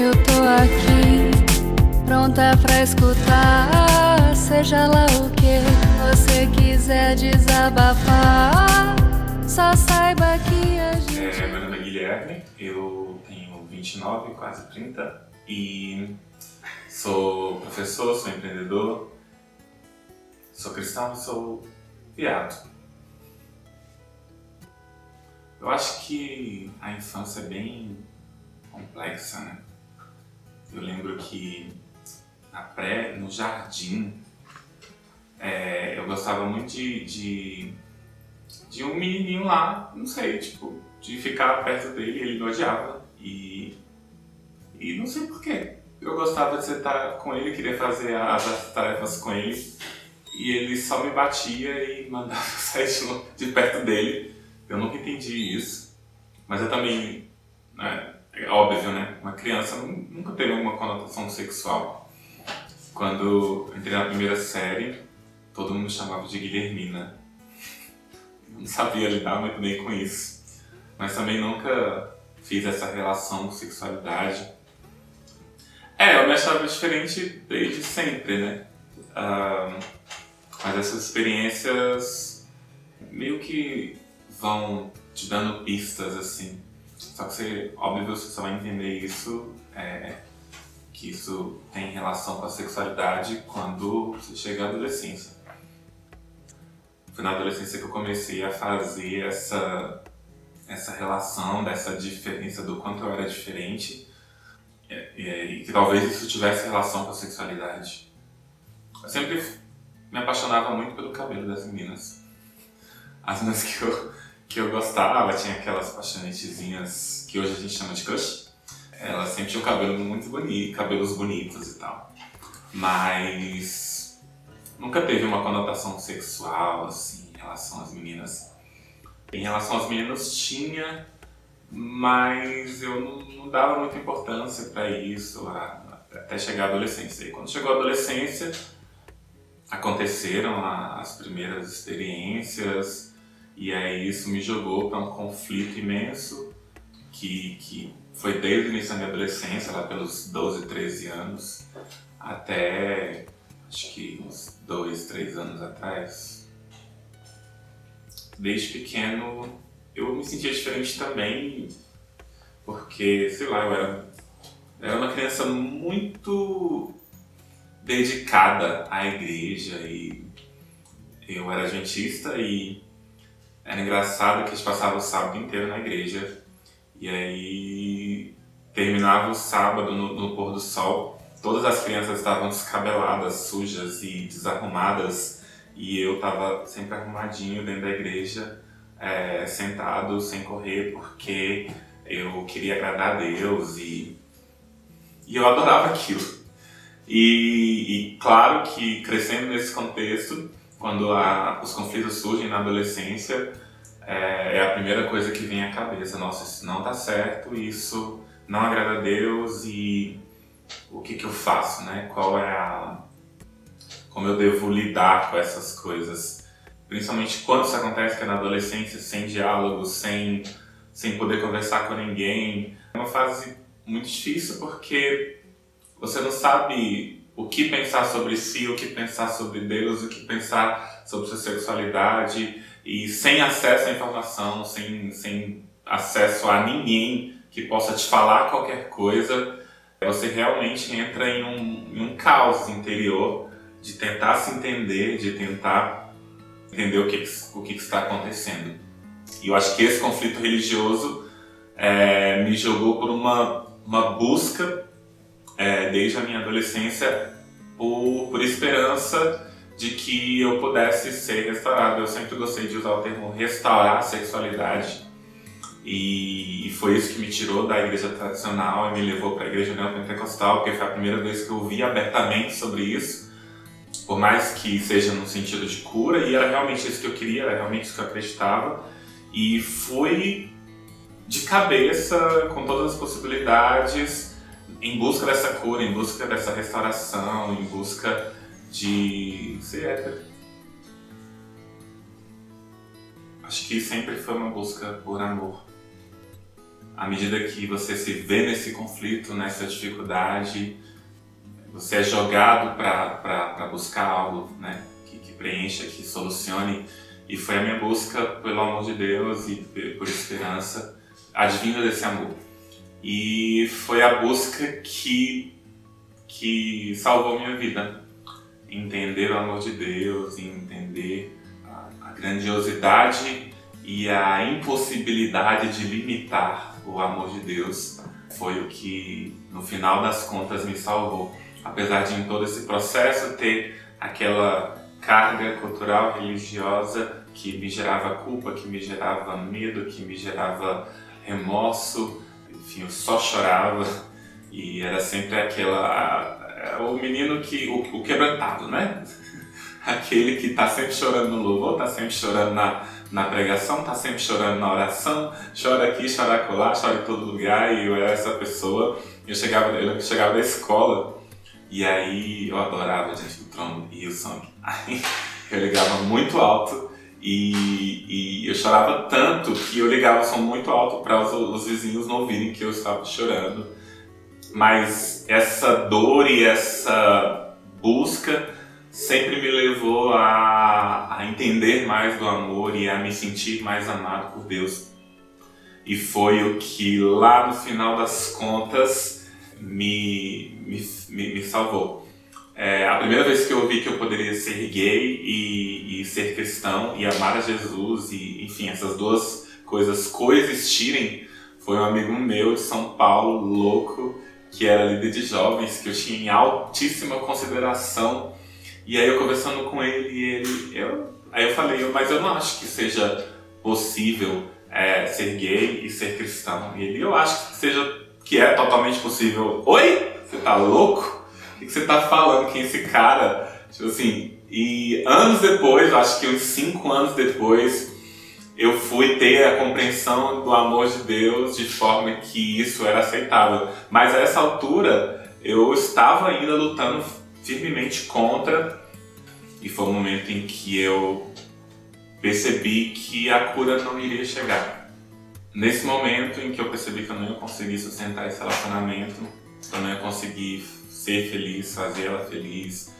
Eu tô aqui, pronta pra escutar. Seja lá o que você quiser desabafar, só saiba que a gente. É, meu nome é Guilherme, eu tenho 29, quase 30 e sou professor, sou empreendedor, sou cristão, sou viado. Eu acho que a infância é bem complexa, né? Eu lembro que na pré, no jardim, é, eu gostava muito de, de, de, um menininho lá, não sei, tipo, de ficar perto dele, ele me odiava. E, e não sei porquê. Eu gostava de estar com ele, queria fazer as tarefas com ele, e ele só me batia e mandava sair de, de perto dele. Eu nunca entendi isso. Mas eu também, né, é óbvio, né? Uma criança nunca teve uma conotação sexual. Quando entrei na primeira série, todo mundo chamava de Guilhermina. Não sabia lidar muito bem com isso. Mas também nunca fiz essa relação com sexualidade. É, eu me achava diferente desde sempre, né? Uh, mas essas experiências meio que vão te dando pistas assim. Só que você, óbvio, você só vai entender isso, é, que isso tem relação com a sexualidade quando você chega à adolescência. Foi na adolescência que eu comecei a fazer essa, essa relação, dessa diferença do quanto eu era diferente e, e que talvez isso tivesse relação com a sexualidade. Eu sempre me apaixonava muito pelo cabelo das meninas. As meninas que eu que eu gostava, tinha aquelas paixonetezinhas que hoje a gente chama de crush. Ela sempre tinha um cabelo muito bonito, cabelos bonitos e tal. Mas nunca teve uma conotação sexual, assim, em relação às meninas. Em relação aos meninos tinha, mas eu não, não dava muita importância para isso até chegar à adolescência. E quando chegou a adolescência, aconteceram as primeiras experiências, e aí isso me jogou para um conflito imenso que, que foi desde o início da minha adolescência, lá pelos 12, 13 anos, até acho que uns 2, 3 anos atrás. Desde pequeno eu me sentia diferente também, porque, sei lá, eu era, eu era uma criança muito dedicada à igreja e eu era adventista e era engraçado que a gente passava o sábado inteiro na igreja e aí terminava o sábado no, no pôr do sol, todas as crianças estavam descabeladas, sujas e desarrumadas e eu estava sempre arrumadinho dentro da igreja, é, sentado sem correr porque eu queria agradar a Deus e, e eu adorava aquilo. E, e claro que crescendo nesse contexto, quando a, os conflitos surgem na adolescência, é, é, a primeira coisa que vem à cabeça. Nossa, isso não tá certo, isso não agrada a Deus e o que, que eu faço, né? Qual é a. Como eu devo lidar com essas coisas. Principalmente quando isso acontece que é na adolescência, sem diálogo, sem, sem poder conversar com ninguém. É uma fase muito difícil porque você não sabe o que pensar sobre si, o que pensar sobre Deus, o que pensar sobre sua sexualidade e sem acesso à informação, sem, sem acesso a ninguém que possa te falar qualquer coisa, você realmente entra em um, em um caos interior de tentar se entender, de tentar entender o que, o que está acontecendo. E eu acho que esse conflito religioso é, me jogou por uma, uma busca é, desde a minha adolescência por, por esperança de que eu pudesse ser restaurado. Eu sempre gostei de usar o termo restaurar a sexualidade. E, foi isso que me tirou da igreja tradicional e me levou para a igreja neopentecostal, porque foi a primeira vez que eu ouvi abertamente sobre isso. Por mais que seja no sentido de cura, e era realmente isso que eu queria, era realmente isso que eu acreditava. E fui de cabeça com todas as possibilidades em busca dessa cura, em busca dessa restauração, em busca de ser hétero. Acho que sempre foi uma busca por amor. à medida que você se vê nesse conflito, nessa dificuldade, você é jogado para buscar algo né, que, que preencha, que solucione. E foi a minha busca pelo amor de Deus e por esperança advinda desse amor. E foi a busca que, que salvou minha vida. Entender o amor de Deus entender a, a grandiosidade e a impossibilidade de limitar o amor de Deus foi o que, no final das contas, me salvou. Apesar de em todo esse processo ter aquela carga cultural religiosa que me gerava culpa, que me gerava medo, que me gerava remorso, enfim, eu só chorava e era sempre aquela o menino que o, o quebrantado, né? Aquele que está sempre chorando no louvor, está sempre chorando na, na pregação, está sempre chorando na oração, chora aqui, chora acolá, chora em todo lugar e eu era essa pessoa. Eu chegava, eu chegava da escola e aí eu adorava diante do trono e o sangue. Aí eu ligava muito alto e, e, eu chorava tanto que eu ligava o som muito alto para os, os, vizinhos não ouvirem que eu estava chorando. Mas essa dor e essa busca sempre me levou a, a entender mais do amor e a me sentir mais amado por Deus. E foi o que lá no final das contas me, me, me, me salvou. É, a primeira vez que eu vi que eu poderia ser gay e, e, ser cristão e amar a Jesus e, enfim, essas duas coisas coexistirem foi um amigo meu de São Paulo, louco, que era líder de jovens, que eu tinha em altíssima consideração. E aí eu conversando com ele, ele eu, aí eu falei, mas eu não acho que seja possível é, ser gay e ser cristão. E ele, eu acho que seja que é totalmente possível. Oi? Você tá louco? O que você tá falando? É esse cara? Tipo assim, e anos depois, acho que uns cinco anos depois, eu fui ter a compreensão do amor de Deus de forma que isso era aceitável. Mas a essa altura, eu estava ainda lutando firmemente contra, e foi um momento em que eu percebi que a cura não iria chegar. Nesse momento em que eu percebi que eu não ia conseguir sustentar esse relacionamento, eu não ia conseguir ser feliz, fazer ela feliz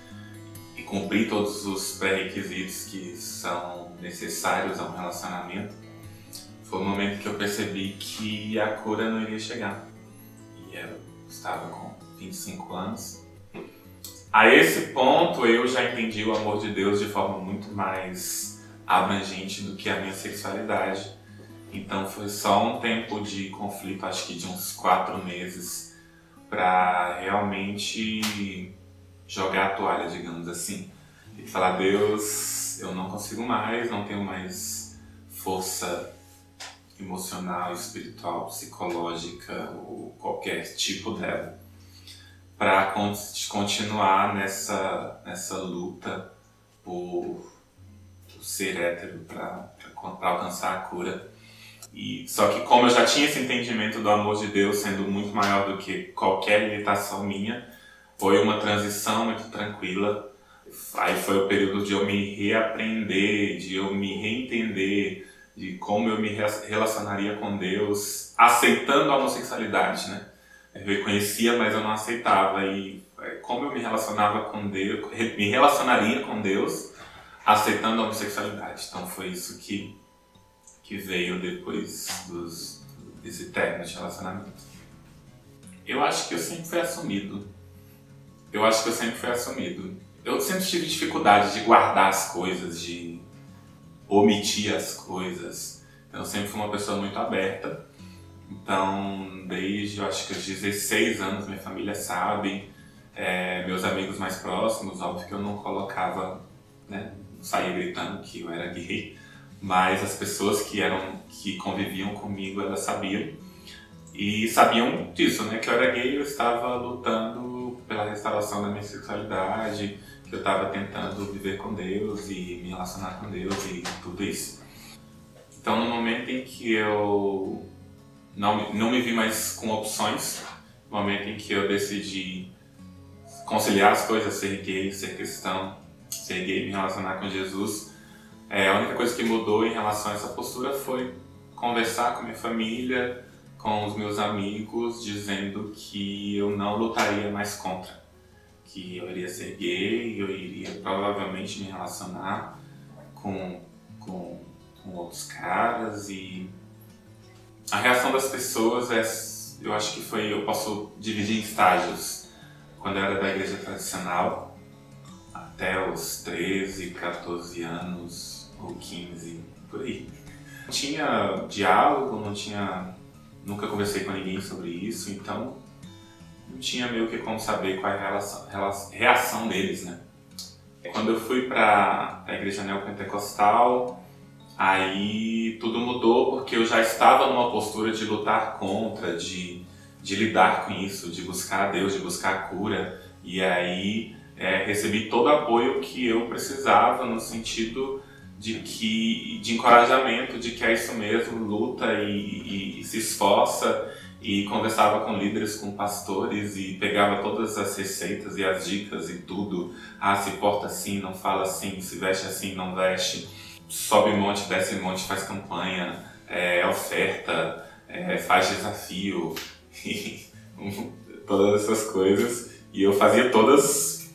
e cumprir todos os pré-requisitos que são necessários a um relacionamento, foi o momento que eu percebi que a cura não iria chegar. E eu estava com 25 anos. A esse ponto eu já entendi o amor de Deus de forma muito mais abrangente do que a minha sexualidade. Então foi só um tempo de conflito, acho que de uns quatro meses, para realmente jogar a toalha, digamos assim. E falar, Deus, eu não consigo mais, não tenho mais força emocional, espiritual, psicológica ou qualquer tipo dela para continuar nessa, nessa luta por, por ser hétero, para alcançar a cura. E, só que como eu já tinha esse entendimento do amor de Deus sendo muito maior do que qualquer limitação minha, foi uma transição muito tranquila. Aí foi o período de eu me reaprender, de eu me reentender, de como eu me relacionaria com Deus, aceitando a homossexualidade, né? Eu reconhecia, mas eu não aceitava. E é, como eu me relacionava com Deus, me relacionaria com Deus, aceitando a homossexualidade. Então foi isso que que veio depois dos, desse término de relacionamento? Eu acho que eu sempre fui assumido. Eu acho que eu sempre fui assumido. Eu sempre tive dificuldade de guardar as coisas, de omitir as coisas. Eu sempre fui uma pessoa muito aberta. Então, desde eu acho que os 16 anos, minha família sabe, é, meus amigos mais próximos, óbvio que eu não colocava, né, saía gritando que eu era gay, mas as pessoas que eram que conviviam comigo elas sabiam e sabiam disso, né? Que eu era gay, eu estava lutando pela restauração da minha sexualidade, que eu estava tentando viver com Deus e me relacionar com Deus e tudo isso. Então, no momento em que eu não, não me vi mais com opções, no momento em que eu decidi conciliar as coisas, ser gay, ser cristão, ser gay, me relacionar com Jesus, é, a única coisa que mudou em relação a essa postura foi conversar com minha família, com os meus amigos dizendo que eu não lutaria mais contra, que eu iria ser gay, eu iria provavelmente me relacionar com, com, com outros caras e a reação das pessoas é, eu acho que foi, eu posso dividir em estágios. Quando eu era da igreja tradicional, até os 13, 14 anos ou 15, por aí. Não tinha diálogo, não tinha. Nunca conversei com ninguém sobre isso, então não tinha meio que como saber qual é a relação, reação deles, né? Quando eu fui para a igreja neopentecostal, aí tudo mudou porque eu já estava numa postura de lutar contra, de, de lidar com isso, de buscar a Deus, de buscar a cura. E aí é, recebi todo o apoio que eu precisava no sentido de que de encorajamento de que é isso mesmo, luta e, e, e se esforça e conversava com líderes, com pastores e pegava todas as receitas e as dicas e tudo. Ah, se porta assim, não fala assim, se veste assim, não veste. Sobe monte, desce monte, faz campanha, é, oferta, é, faz desafio, todas essas coisas. E eu fazia todas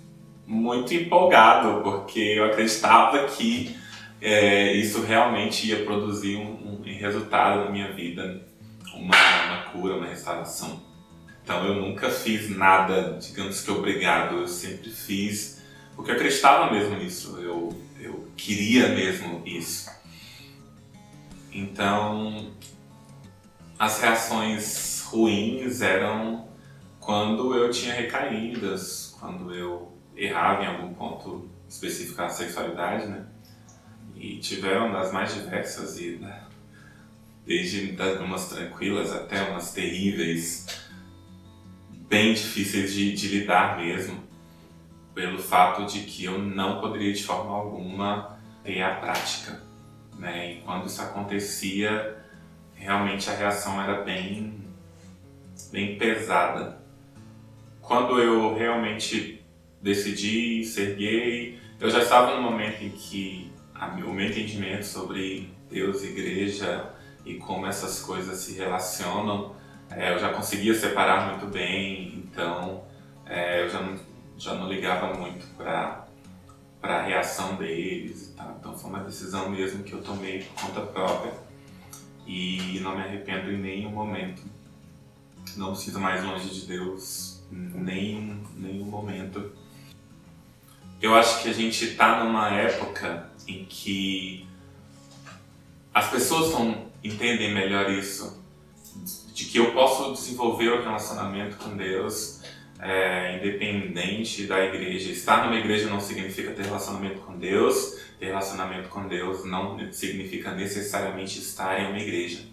muito empolgado, porque eu acreditava que é, isso realmente ia produzir um, um, resultado na minha vida, uma, uma cura, uma restauração. Então eu nunca fiz nada, digamos que obrigado, eu sempre fiz porque eu acreditava mesmo nisso, eu, eu queria mesmo isso. Então as reações ruins eram quando eu tinha recaídas, quando eu errava em algum ponto específico da sexualidade, né? E tiveram das mais diversas e né, desde umas tranquilas até umas terríveis, bem difíceis de, de lidar mesmo, pelo fato de que eu não poderia de forma alguma ter a prática. Né? E quando isso acontecia, realmente a reação era bem, bem pesada. Quando eu realmente decidi ser gay, eu já estava no momento em que o meu entendimento sobre Deus, igreja e como essas coisas se relacionam, é, eu já conseguia separar muito bem, então é, eu já não, já não ligava muito para a reação deles e tal. Então foi uma decisão mesmo que eu tomei por conta própria e não me arrependo em nenhum momento. Não me sinto mais longe de Deus nem nenhum momento. Eu acho que a gente está numa época em que as pessoas vão entendem melhor isso, de que eu posso desenvolver o relacionamento com Deus é, independente da igreja. Estar numa igreja não significa ter relacionamento com Deus, ter relacionamento com Deus não significa necessariamente estar em uma igreja.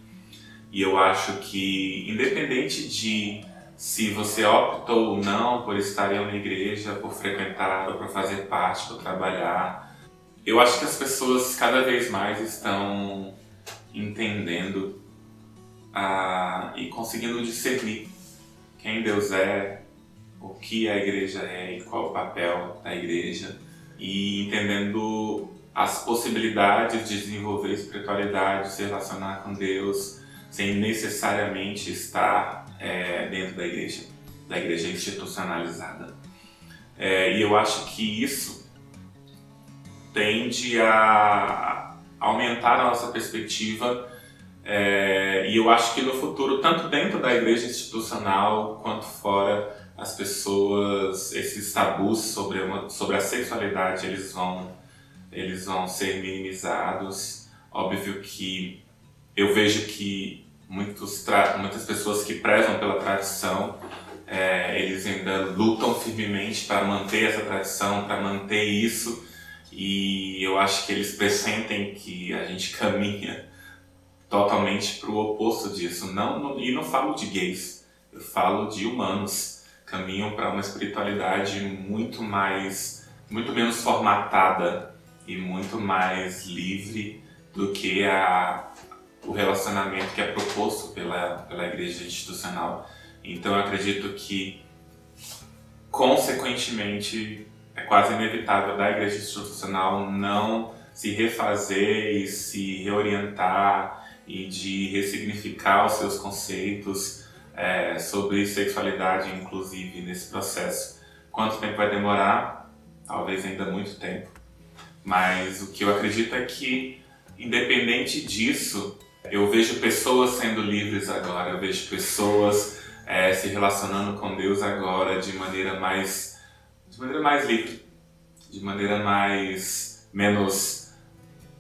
E eu acho que, independente de se você opta ou não por estar em uma igreja, por frequentar ou por fazer parte, por trabalhar, eu acho que as pessoas cada vez mais estão entendendo ah, e conseguindo discernir quem Deus é, o que a igreja é e qual o papel da igreja e entendendo as possibilidades de desenvolver espiritualidade, se relacionar com Deus sem necessariamente estar é, dentro da igreja, da igreja institucionalizada. É, e eu acho que isso tende a aumentar a nossa perspectiva é, e eu acho que no futuro, tanto dentro da igreja institucional quanto fora, as pessoas, esses tabus sobre, uma, sobre a sexualidade, eles vão, eles vão ser minimizados. Óbvio que eu vejo que muitos muitas pessoas que prezam pela tradição, é, eles ainda lutam firmemente para manter essa tradição, para manter isso, e eu acho que eles pressentem que a gente caminha totalmente para o oposto disso. Não, e não falo de gays, eu falo de humanos. Caminham para uma espiritualidade muito mais, muito menos formatada e muito mais livre do que a, o relacionamento que é proposto pela, pela igreja institucional. Então eu acredito que, consequentemente, é quase inevitável da igreja institucional não se refazer e se reorientar e de ressignificar os seus conceitos é, sobre sexualidade, inclusive nesse processo. Quanto tempo vai demorar? Talvez ainda muito tempo. Mas o que eu acredito é que, independente disso, eu vejo pessoas sendo livres agora, eu vejo pessoas é, se relacionando com Deus agora de maneira mais, de maneira mais livre, de maneira mais menos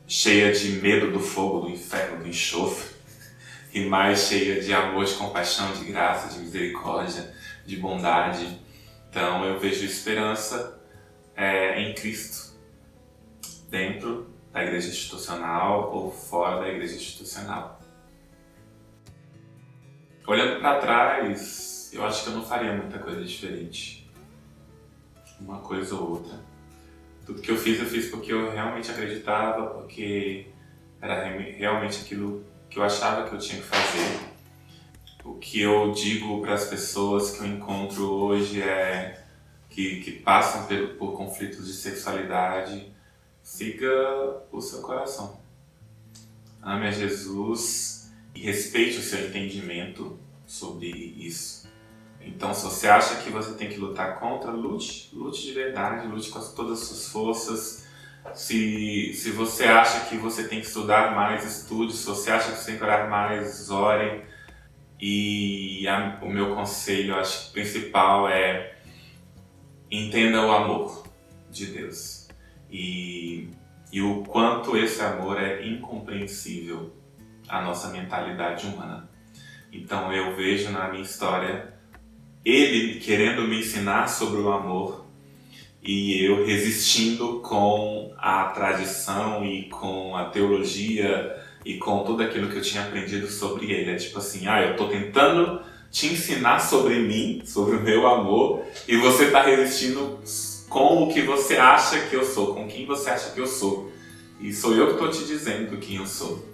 cheia de medo do fogo, do inferno, do enxofre, e mais cheia de amor, de compaixão, de graça, de misericórdia, de bondade. Então eu vejo esperança é, em Cristo, dentro da igreja institucional ou fora da igreja institucional. Olhando para trás, eu acho que eu não faria muita coisa diferente. Uma coisa ou outra. Tudo que eu fiz, eu fiz porque eu realmente acreditava, porque era realmente aquilo que eu achava que eu tinha que fazer. O que eu digo para as pessoas que eu encontro hoje é que, que passam por, por conflitos de sexualidade, siga o seu coração. Ame a Jesus e respeite o seu entendimento sobre isso. Então, se você acha que você tem que lutar contra, lute, lute de verdade, lute com todas as suas forças. Se, se você acha que você tem que estudar mais, estude. Se você acha que você tem que orar mais, ore. E a, o meu conselho, acho que principal é entenda o amor de Deus e, e o quanto esse amor é incompreensível a nossa mentalidade humana. Então eu vejo na minha história ele querendo me ensinar sobre o amor e eu resistindo com a tradição e com a teologia e com tudo aquilo que eu tinha aprendido sobre ele. É tipo assim, ah, eu estou tentando te ensinar sobre mim, sobre o meu amor, e você está resistindo com o que você acha que eu sou, com quem você acha que eu sou. E sou eu que estou te dizendo quem eu sou.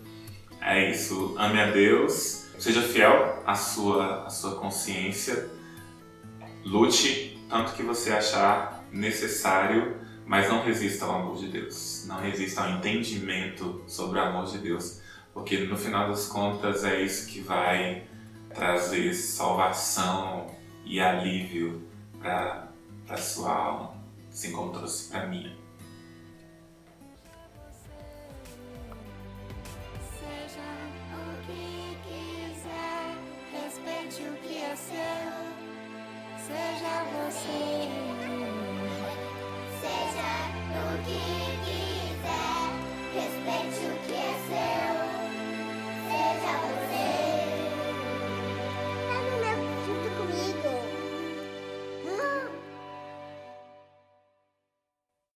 É isso. Ame a Deus, seja fiel à sua, à sua consciência, lute tanto que você achar necessário, mas não resista ao amor de Deus. Não resista ao entendimento sobre o amor de Deus, porque no final das contas é isso que vai trazer salvação e alívio para a sua alma, assim como trouxe para mim. Seja você, seja o que quiser, respeite o que é